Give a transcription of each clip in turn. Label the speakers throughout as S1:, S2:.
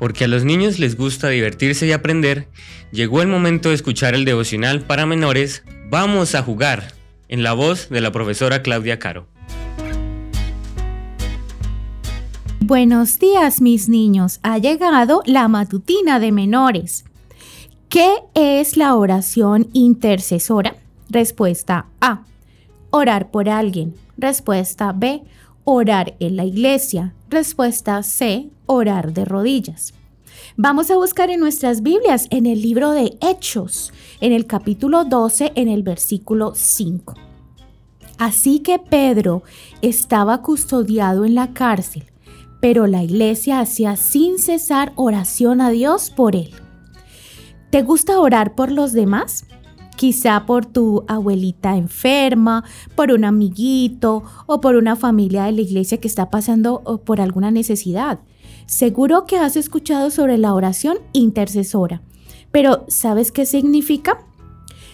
S1: porque a los niños les gusta divertirse y aprender, llegó el momento de escuchar el devocional para menores Vamos a jugar, en la voz de la profesora Claudia Caro.
S2: Buenos días mis niños, ha llegado la matutina de menores. ¿Qué es la oración intercesora? Respuesta A. Orar por alguien. Respuesta B. Orar en la iglesia. Respuesta C. Orar de rodillas. Vamos a buscar en nuestras Biblias en el libro de Hechos, en el capítulo 12, en el versículo 5. Así que Pedro estaba custodiado en la cárcel, pero la iglesia hacía sin cesar oración a Dios por él. ¿Te gusta orar por los demás? Quizá por tu abuelita enferma, por un amiguito o por una familia de la iglesia que está pasando por alguna necesidad. Seguro que has escuchado sobre la oración intercesora, pero ¿sabes qué significa?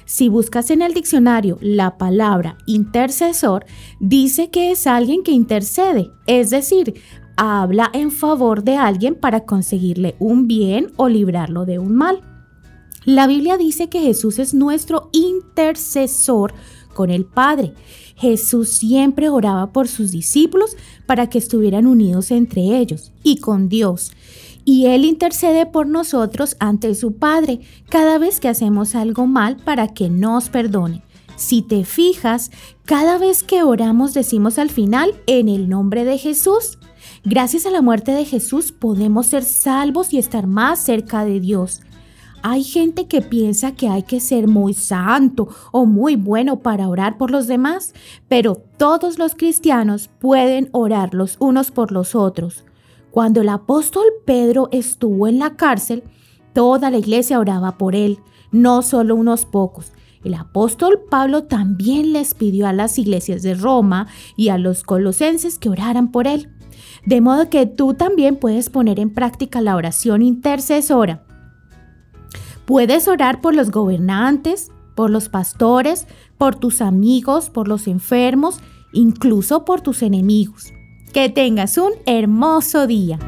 S2: Si buscas en el diccionario la palabra intercesor, dice que es alguien que intercede, es decir, habla en favor de alguien para conseguirle un bien o librarlo de un mal. La Biblia dice que Jesús es nuestro intercesor con el Padre. Jesús siempre oraba por sus discípulos para que estuvieran unidos entre ellos y con Dios. Y Él intercede por nosotros ante su Padre cada vez que hacemos algo mal para que nos perdone. Si te fijas, cada vez que oramos decimos al final en el nombre de Jesús. Gracias a la muerte de Jesús podemos ser salvos y estar más cerca de Dios. Hay gente que piensa que hay que ser muy santo o muy bueno para orar por los demás, pero todos los cristianos pueden orar los unos por los otros. Cuando el apóstol Pedro estuvo en la cárcel, toda la iglesia oraba por él, no solo unos pocos. El apóstol Pablo también les pidió a las iglesias de Roma y a los colosenses que oraran por él. De modo que tú también puedes poner en práctica la oración intercesora. Puedes orar por los gobernantes, por los pastores, por tus amigos, por los enfermos, incluso por tus enemigos. Que tengas un hermoso día.